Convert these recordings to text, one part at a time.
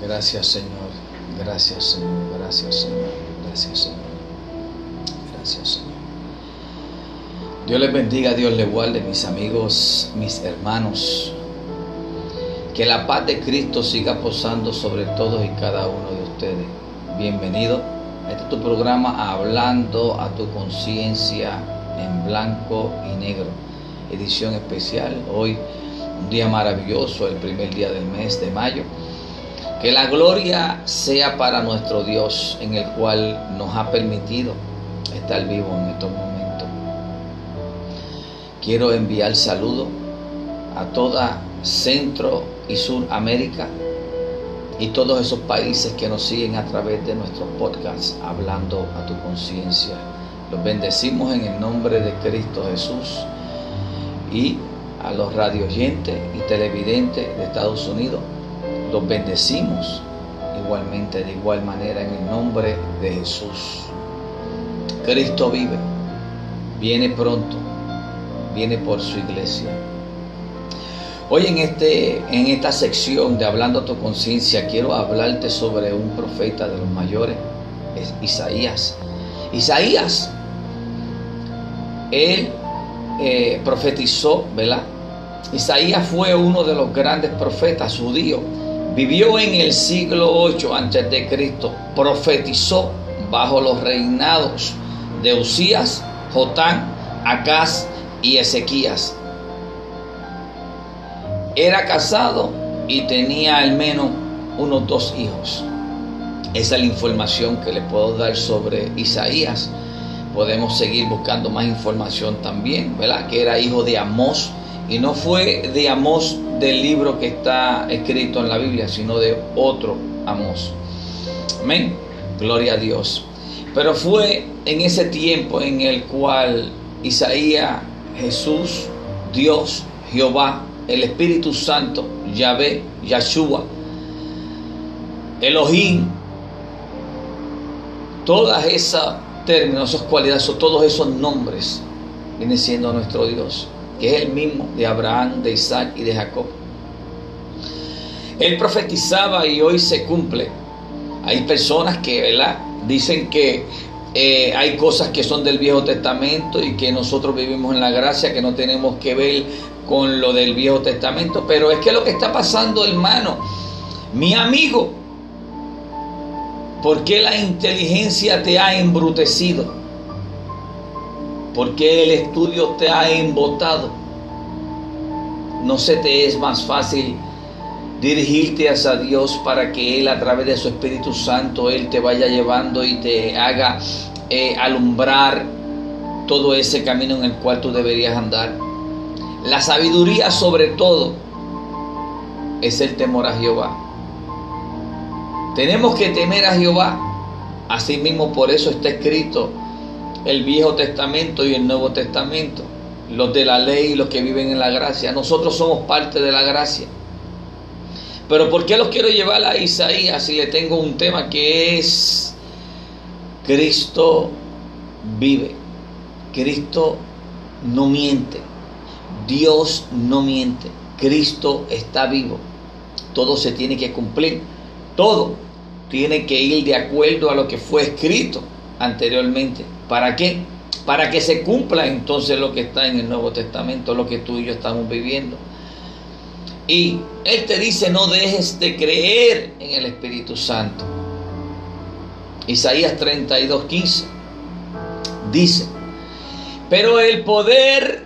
Gracias Señor, gracias Señor, gracias Señor, gracias Señor, gracias Señor. Dios les bendiga, Dios les guarde, mis amigos, mis hermanos. Que la paz de Cristo siga posando sobre todos y cada uno de ustedes. Bienvenido este tu programa Hablando a tu conciencia en blanco y negro. Edición especial. Hoy un día maravilloso, el primer día del mes de mayo. Que la gloria sea para nuestro Dios en el cual nos ha permitido estar vivos en estos momentos. Quiero enviar saludo a toda Centro y Suramérica y todos esos países que nos siguen a través de nuestros podcasts hablando a tu conciencia. Los bendecimos en el nombre de Cristo Jesús y a los radioyentes y televidentes de Estados Unidos los bendecimos igualmente, de igual manera, en el nombre de Jesús. Cristo vive, viene pronto, viene por su iglesia. Hoy en, este, en esta sección de Hablando a tu conciencia quiero hablarte sobre un profeta de los mayores, es Isaías. Isaías, él eh, profetizó, ¿verdad? Isaías fue uno de los grandes profetas judíos Vivió en el siglo 8 antes de Cristo. Profetizó bajo los reinados de Usías, Jotán, Acaz y Ezequías. Era casado y tenía al menos unos dos hijos. Esa es la información que le puedo dar sobre Isaías. Podemos seguir buscando más información también, ¿verdad? Que era hijo de Amós y no fue de Amós del libro que está escrito en la Biblia, sino de otro Amós. Amén. Gloria a Dios. Pero fue en ese tiempo en el cual Isaías, Jesús, Dios, Jehová, el Espíritu Santo, Yahvé, Yahshua, Elohim, todas esas términos, esas cualidades, todos esos nombres, viene siendo nuestro Dios que es el mismo de Abraham, de Isaac y de Jacob. Él profetizaba y hoy se cumple. Hay personas que ¿verdad? dicen que eh, hay cosas que son del Viejo Testamento y que nosotros vivimos en la gracia, que no tenemos que ver con lo del Viejo Testamento. Pero es que lo que está pasando, hermano, mi amigo, ¿por qué la inteligencia te ha embrutecido? ¿Por qué el estudio te ha embotado? ¿No se te es más fácil dirigirte hacia Dios para que Él a través de su Espíritu Santo, Él te vaya llevando y te haga eh, alumbrar todo ese camino en el cual tú deberías andar? La sabiduría sobre todo es el temor a Jehová. Tenemos que temer a Jehová. Asimismo, por eso está escrito el Viejo Testamento y el Nuevo Testamento, los de la ley y los que viven en la gracia. Nosotros somos parte de la gracia. Pero ¿por qué los quiero llevar a Isaías si le tengo un tema que es Cristo vive? Cristo no miente. Dios no miente. Cristo está vivo. Todo se tiene que cumplir. Todo tiene que ir de acuerdo a lo que fue escrito anteriormente. ¿Para qué? Para que se cumpla entonces lo que está en el Nuevo Testamento, lo que tú y yo estamos viviendo. Y Él te dice, no dejes de creer en el Espíritu Santo. Isaías 32, 15 dice, pero el poder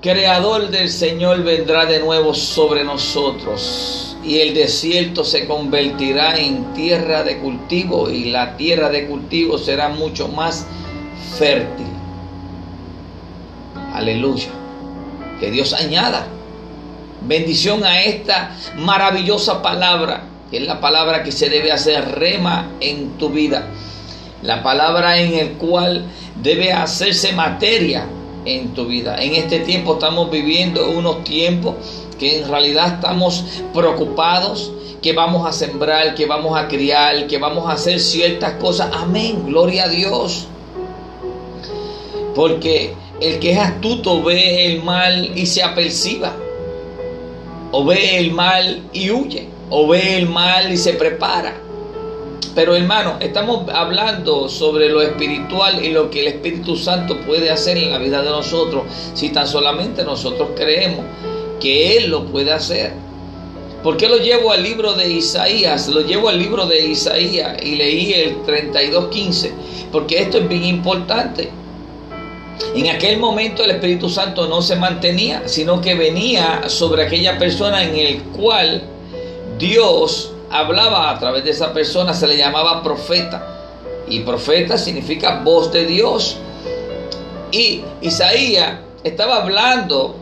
creador del Señor vendrá de nuevo sobre nosotros y el desierto se convertirá en tierra de cultivo y la tierra de cultivo será mucho más fértil. Aleluya. Que Dios añada bendición a esta maravillosa palabra, que es la palabra que se debe hacer rema en tu vida. La palabra en el cual debe hacerse materia en tu vida. En este tiempo estamos viviendo unos tiempos que en realidad estamos preocupados, que vamos a sembrar, que vamos a criar, que vamos a hacer ciertas cosas. Amén, gloria a Dios. Porque el que es astuto ve el mal y se aperciba. O ve el mal y huye. o ve el mal y se prepara. Pero hermano, estamos hablando sobre lo espiritual y lo que el Espíritu Santo puede hacer en la vida de nosotros si tan solamente nosotros creemos que Él lo puede hacer. ¿Por qué lo llevo al libro de Isaías? Lo llevo al libro de Isaías y leí el 32.15, porque esto es bien importante. En aquel momento el Espíritu Santo no se mantenía, sino que venía sobre aquella persona en el cual Dios hablaba a través de esa persona, se le llamaba profeta. Y profeta significa voz de Dios. Y Isaías estaba hablando,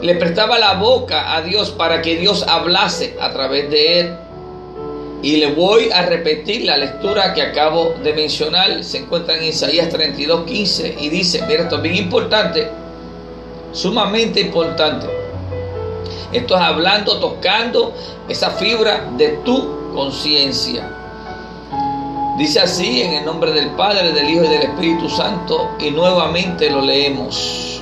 le prestaba la boca a Dios para que Dios hablase a través de él. Y le voy a repetir la lectura que acabo de mencionar. Se encuentra en Isaías 32, 15 y dice, mira, esto es bien importante, sumamente importante. Esto es hablando, tocando esa fibra de tu conciencia. Dice así en el nombre del Padre, del Hijo y del Espíritu Santo y nuevamente lo leemos.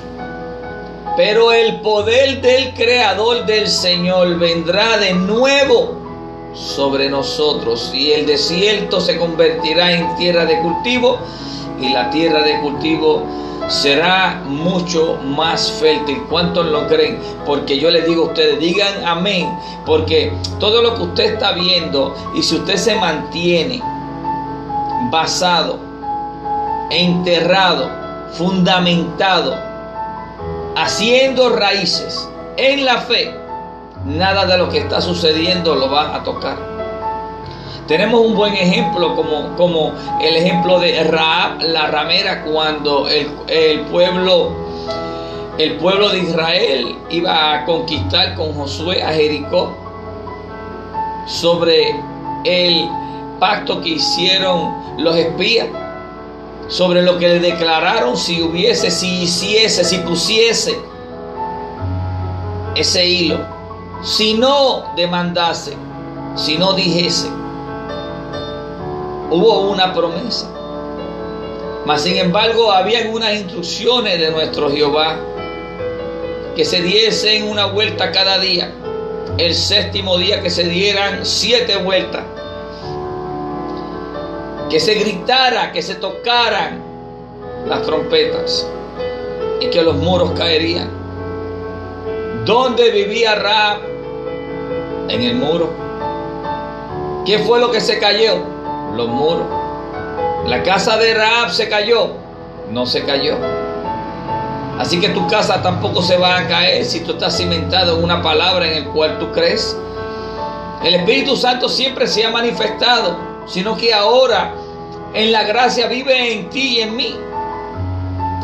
Pero el poder del Creador del Señor vendrá de nuevo sobre nosotros y el desierto se convertirá en tierra de cultivo y la tierra de cultivo será mucho más fértil. ¿Cuántos lo creen? Porque yo les digo a ustedes, digan amén, porque todo lo que usted está viendo y si usted se mantiene basado, enterrado, fundamentado, haciendo raíces en la fe, nada de lo que está sucediendo lo va a tocar. Tenemos un buen ejemplo como, como el ejemplo de Raab, la ramera, cuando el, el, pueblo, el pueblo de Israel iba a conquistar con Josué a Jericó sobre el pacto que hicieron los espías, sobre lo que le declararon si hubiese, si hiciese, si pusiese ese hilo, si no demandase, si no dijese hubo una promesa. Mas sin embargo, había unas instrucciones de nuestro Jehová que se diesen una vuelta cada día. El séptimo día que se dieran siete vueltas. Que se gritara, que se tocaran las trompetas y que los muros caerían. ¿Dónde vivía Ra? En el muro. ¿Qué fue lo que se cayó? los muros. La casa de Raab se cayó, no se cayó. Así que tu casa tampoco se va a caer si tú estás cimentado en una palabra en el cual tú crees. El Espíritu Santo siempre se ha manifestado, sino que ahora en la gracia vive en ti y en mí.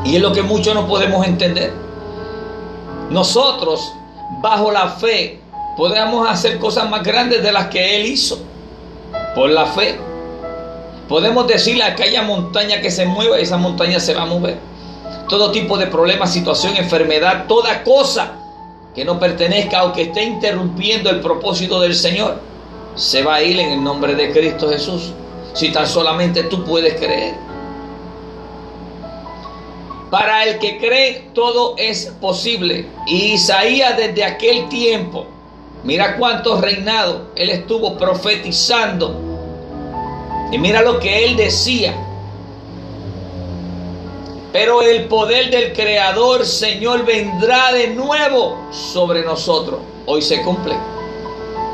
Y es lo que muchos no podemos entender. Nosotros, bajo la fe, podemos hacer cosas más grandes de las que Él hizo. Por la fe. Podemos decirle a aquella montaña que se mueva y esa montaña se va a mover. Todo tipo de problema, situación, enfermedad, toda cosa que no pertenezca o que esté interrumpiendo el propósito del Señor, se va a ir en el nombre de Cristo Jesús. Si tan solamente tú puedes creer. Para el que cree, todo es posible. Y Isaías desde aquel tiempo, mira cuántos reinados él estuvo profetizando y mira lo que él decía. Pero el poder del Creador, Señor, vendrá de nuevo sobre nosotros. Hoy se cumple.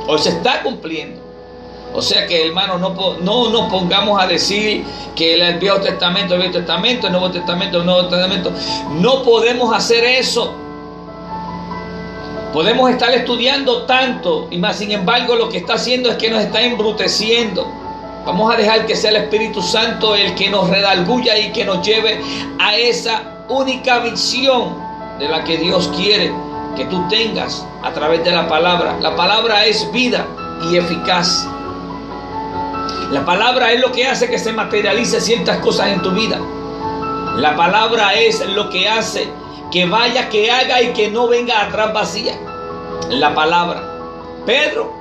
Hoy se está cumpliendo. O sea que, hermanos, no, no nos pongamos a decir que el Viejo Testamento, el Viejo Testamento, el Nuevo Testamento, el Nuevo Testamento. No podemos hacer eso. Podemos estar estudiando tanto y más, sin embargo, lo que está haciendo es que nos está embruteciendo. Vamos a dejar que sea el Espíritu Santo el que nos redalguya y que nos lleve a esa única visión de la que Dios quiere que tú tengas a través de la palabra. La palabra es vida y eficaz. La palabra es lo que hace que se materialice ciertas cosas en tu vida. La palabra es lo que hace que vaya, que haga y que no venga atrás vacía. La palabra. Pedro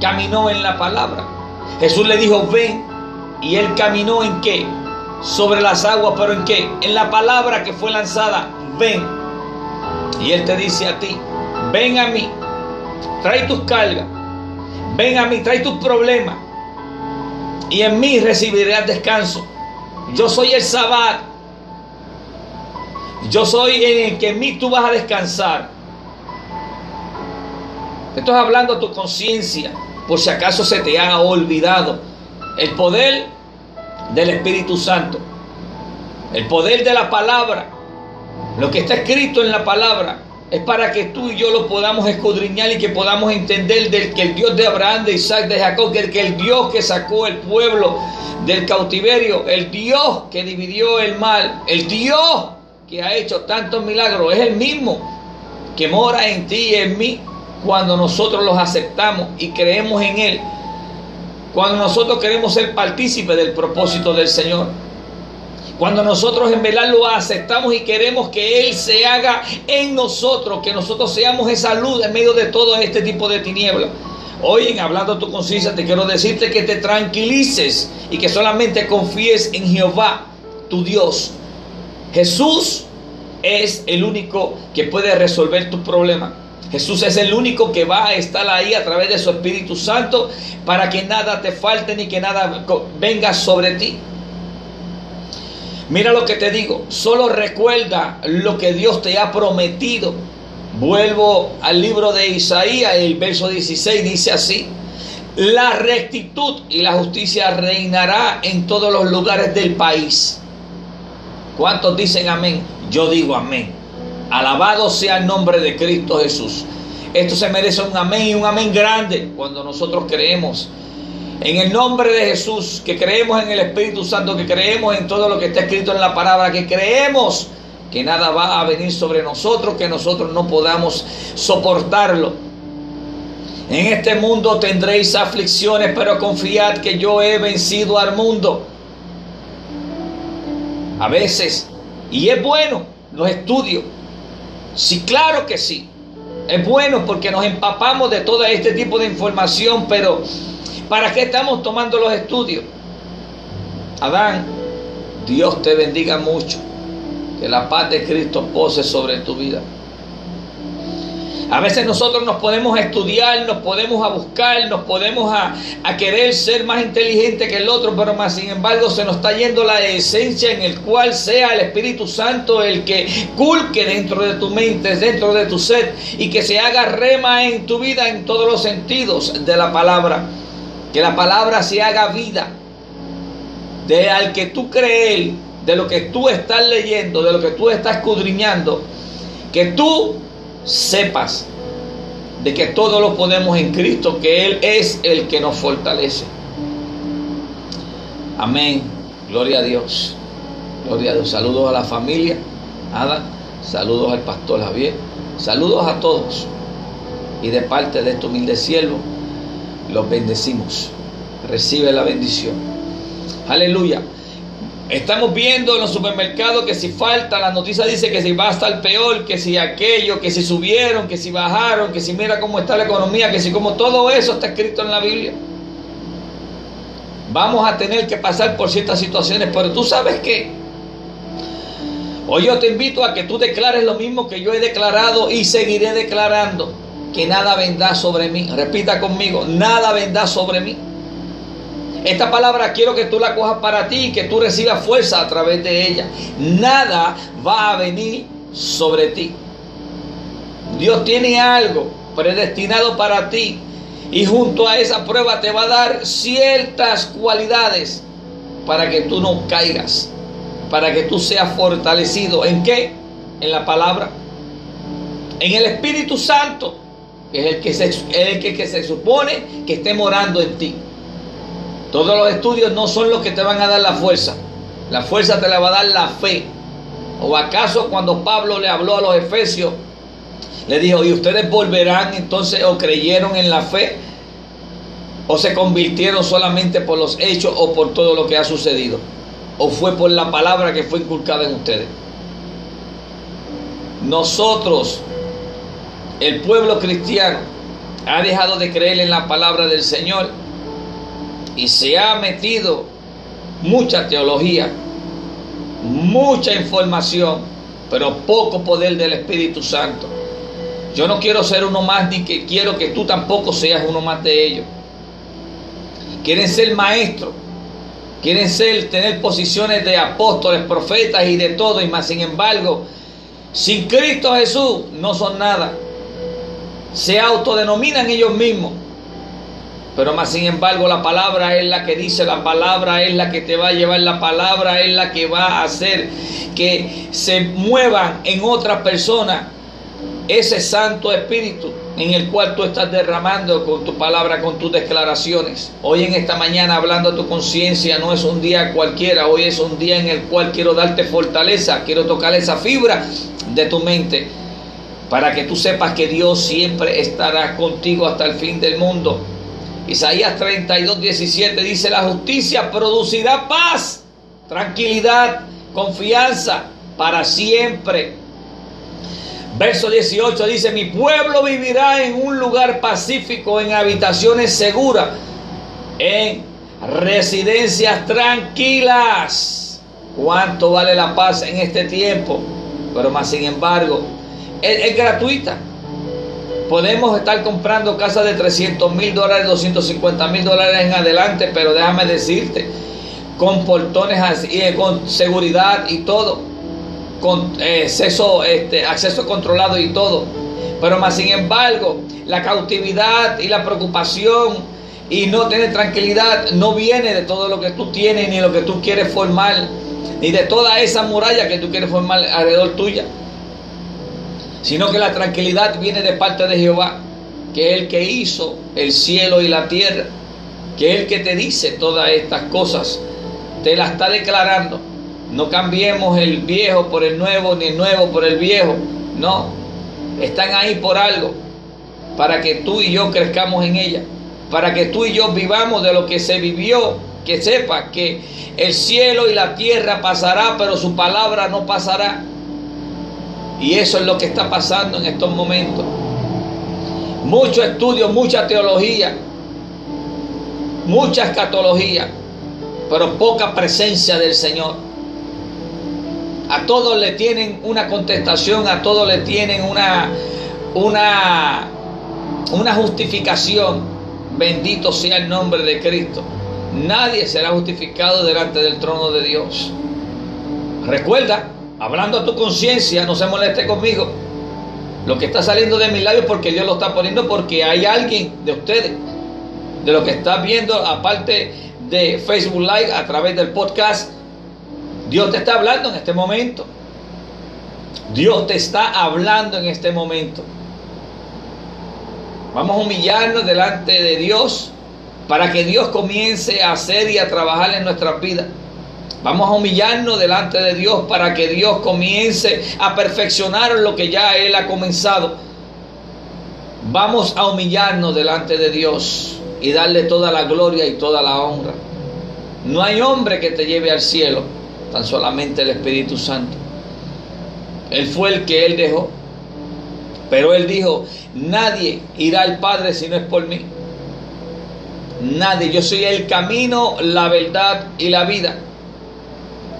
caminó en la palabra. Jesús le dijo, ven. Y él caminó en qué? Sobre las aguas, pero en qué? En la palabra que fue lanzada, ven. Y él te dice a ti, ven a mí, trae tus cargas, Ven a mí, trae tus problemas. Y en mí recibirás descanso. Yo soy el Sabbat. Yo soy en el que en mí tú vas a descansar. Estás hablando a tu conciencia, por si acaso se te ha olvidado. El poder del Espíritu Santo. El poder de la palabra. Lo que está escrito en la palabra es para que tú y yo lo podamos escudriñar y que podamos entender del que el Dios de Abraham, de Isaac, de Jacob, que el Dios que sacó el pueblo del cautiverio, el Dios que dividió el mal, el Dios que ha hecho tantos milagros, es el mismo que mora en ti y en mí cuando nosotros los aceptamos y creemos en Él, cuando nosotros queremos ser partícipes del propósito del Señor. Cuando nosotros en verdad lo aceptamos y queremos que Él se haga en nosotros, que nosotros seamos esa luz en medio de todo este tipo de tinieblas. Hoy en Hablando tu conciencia te quiero decirte que te tranquilices y que solamente confíes en Jehová, tu Dios. Jesús es el único que puede resolver tu problema. Jesús es el único que va a estar ahí a través de su Espíritu Santo para que nada te falte ni que nada venga sobre ti. Mira lo que te digo, solo recuerda lo que Dios te ha prometido. Vuelvo al libro de Isaías, el verso 16 dice así, la rectitud y la justicia reinará en todos los lugares del país. ¿Cuántos dicen amén? Yo digo amén. Alabado sea el nombre de Cristo Jesús. Esto se merece un amén y un amén grande cuando nosotros creemos en el nombre de Jesús, que creemos en el Espíritu Santo, que creemos en todo lo que está escrito en la palabra, que creemos que nada va a venir sobre nosotros, que nosotros no podamos soportarlo. En este mundo tendréis aflicciones, pero confiad que yo he vencido al mundo. A veces, y es bueno los estudios. Sí, claro que sí. Es bueno porque nos empapamos de todo este tipo de información, pero ¿Para qué estamos tomando los estudios? Adán, Dios te bendiga mucho. Que la paz de Cristo pose sobre tu vida. A veces nosotros nos podemos estudiar, nos podemos a buscar, nos podemos a, querer ser más inteligente que el otro, pero más sin embargo se nos está yendo la esencia en el cual sea el Espíritu Santo el que culque dentro de tu mente, dentro de tu ser y que se haga rema en tu vida en todos los sentidos de la palabra. Que la palabra se haga vida. De al que tú crees, de lo que tú estás leyendo, de lo que tú estás escudriñando, que tú sepas de que todo lo podemos en Cristo, que Él es el que nos fortalece. Amén. Gloria a Dios. Gloria a Dios. Saludos a la familia. Ada. Saludos al pastor Javier. Saludos a todos. Y de parte de este humilde siervo los bendecimos. Recibe la bendición. Aleluya. Estamos viendo en los supermercados que si falta, la noticia dice que si va a estar peor, que si aquello, que si subieron, que si bajaron, que si mira cómo está la economía, que si como todo eso está escrito en la Biblia. Vamos a tener que pasar por ciertas situaciones, pero tú sabes que hoy yo te invito a que tú declares lo mismo que yo he declarado y seguiré declarando que nada vendrá sobre mí. Repita conmigo, nada vendrá sobre mí. Esta palabra quiero que tú la cojas para ti y que tú recibas fuerza a través de ella. Nada va a venir sobre ti. Dios tiene algo predestinado para ti y junto a esa prueba te va a dar ciertas cualidades para que tú no caigas, para que tú seas fortalecido. ¿En qué? En la palabra. En el Espíritu Santo que es el que, se, el que, que se supone que esté morando en ti. Todos los estudios no son los que te van a dar la fuerza. La fuerza te la va a dar la fe. ¿O acaso cuando Pablo le habló a los efesios, le dijo, ¿y ustedes volverán entonces o creyeron en la fe? ¿O se convirtieron solamente por los hechos o por todo lo que ha sucedido? ¿O fue por la palabra que fue inculcada en ustedes? Nosotros el pueblo cristiano ha dejado de creer en la palabra del Señor y se ha metido mucha teología, mucha información, pero poco poder del Espíritu Santo. Yo no quiero ser uno más ni que quiero que tú tampoco seas uno más de ellos. quieren ser maestros, quieren ser, tener posiciones de apóstoles, profetas y de todo, y más sin embargo, sin Cristo Jesús no son nada. Se autodenominan ellos mismos. Pero más sin embargo la palabra es la que dice, la palabra es la que te va a llevar, la palabra es la que va a hacer que se muevan en otras personas ese Santo Espíritu en el cual tú estás derramando con tu palabra, con tus declaraciones. Hoy en esta mañana hablando a tu conciencia no es un día cualquiera, hoy es un día en el cual quiero darte fortaleza, quiero tocar esa fibra de tu mente para que tú sepas que Dios siempre estará contigo hasta el fin del mundo. Isaías 32, 17 dice, la justicia producirá paz, tranquilidad, confianza para siempre. Verso 18 dice, mi pueblo vivirá en un lugar pacífico, en habitaciones seguras, en residencias tranquilas. ¿Cuánto vale la paz en este tiempo? Pero más sin embargo, es, es gratuita. Podemos estar comprando casas de 300 mil dólares, 250 mil dólares en adelante, pero déjame decirte, con portones así, eh, con seguridad y todo, con eh, acceso, este, acceso controlado y todo. Pero más sin embargo, la cautividad y la preocupación y no tener tranquilidad no viene de todo lo que tú tienes ni lo que tú quieres formar, ni de toda esa muralla que tú quieres formar alrededor tuya sino que la tranquilidad viene de parte de Jehová, que es el que hizo el cielo y la tierra, que es el que te dice todas estas cosas, te las está declarando. No cambiemos el viejo por el nuevo, ni el nuevo por el viejo, no, están ahí por algo, para que tú y yo crezcamos en ella, para que tú y yo vivamos de lo que se vivió, que sepa que el cielo y la tierra pasará, pero su palabra no pasará. Y eso es lo que está pasando en estos momentos. Mucho estudio, mucha teología, mucha escatología, pero poca presencia del Señor. A todos le tienen una contestación, a todos le tienen una, una, una justificación. Bendito sea el nombre de Cristo. Nadie será justificado delante del trono de Dios. Recuerda, hablando a tu conciencia, no se moleste conmigo. Lo que está saliendo de mis labios porque Dios lo está poniendo porque hay alguien de ustedes, de lo que estás viendo, aparte de Facebook Live, a través del podcast, Dios te está hablando en este momento. Dios te está hablando en este momento. Vamos a humillarnos delante de Dios para que Dios comience a hacer y a trabajar en nuestras vidas. Vamos a humillarnos delante de Dios para que Dios comience a perfeccionar lo que ya Él ha comenzado. Vamos a humillarnos delante de Dios y darle toda la gloria y toda la honra. No hay hombre que te lleve al cielo, tan solamente el Espíritu Santo. Él fue el que Él dejó. Pero Él dijo, nadie irá al Padre si no es por mí. Nadie, yo soy el camino, la verdad y la vida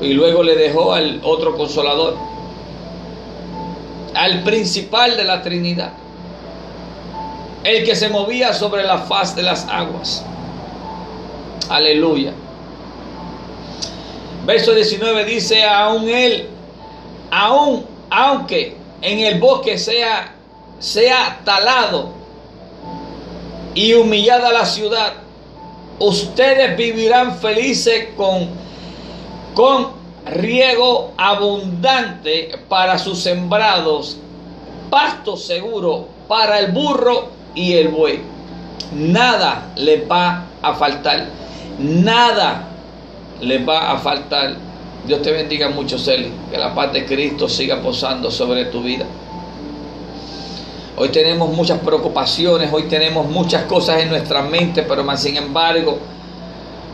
y luego le dejó al otro consolador, al principal de la Trinidad, el que se movía sobre la faz de las aguas. Aleluya. Verso 19 dice, aún él, aún, aunque en el bosque sea, sea talado y humillada la ciudad, ustedes vivirán felices con con riego abundante para sus sembrados, pasto seguro para el burro y el buey. Nada le va a faltar, nada le va a faltar. Dios te bendiga mucho, Celi. Que la paz de Cristo siga posando sobre tu vida. Hoy tenemos muchas preocupaciones, hoy tenemos muchas cosas en nuestra mente, pero más sin embargo,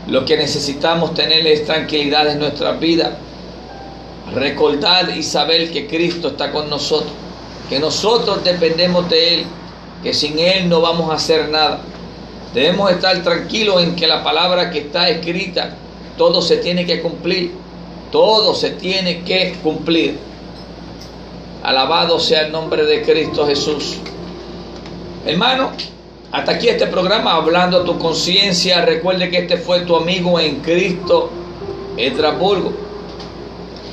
lo que necesitamos tener es tranquilidad en nuestra vida. Recordar y saber que Cristo está con nosotros, que nosotros dependemos de Él, que sin Él no vamos a hacer nada. Debemos estar tranquilos en que la palabra que está escrita, todo se tiene que cumplir, todo se tiene que cumplir. Alabado sea el nombre de Cristo Jesús. Hermano, Hasta aquí este programa hablando a tu conciencia. Recuerde que este fue tu amigo en Cristo, Estrasburgo.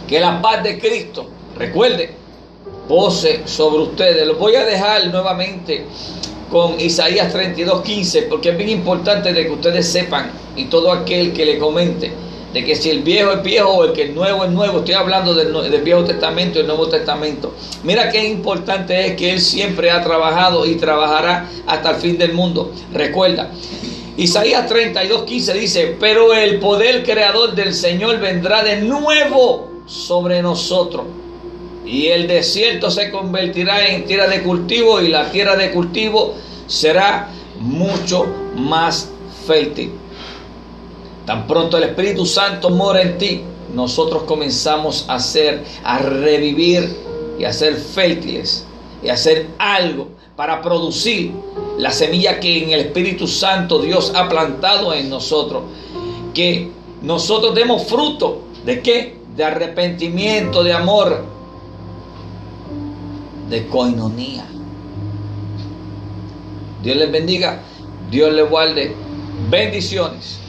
Que la paz de Cristo, recuerde, pose sobre ustedes. Los voy a dejar nuevamente con Isaías 32, 15, porque es bien importante de que ustedes sepan y todo aquel que le comente de que si el viejo es viejo o el que el nuevo es nuevo, estoy hablando del, Viejo Testamento y el Nuevo Testamento. Mira qué importante es que Él siempre ha trabajado y trabajará hasta el fin del mundo. Recuerda, Isaías 32, 15 dice, pero el poder creador del Señor vendrá de nuevo sobre nosotros y el desierto se convertirá en tierra de cultivo y la tierra de cultivo será mucho más fértil. Tan pronto el Espíritu Santo mora en ti, nosotros comenzamos a hacer, a revivir y a ser fértiles y a hacer algo para producir la semilla que en el Espíritu Santo Dios ha plantado en nosotros. Que nosotros demos fruto de qué? De arrepentimiento, de amor, de coinonía. Dios les bendiga, Dios les guarde. Bendiciones.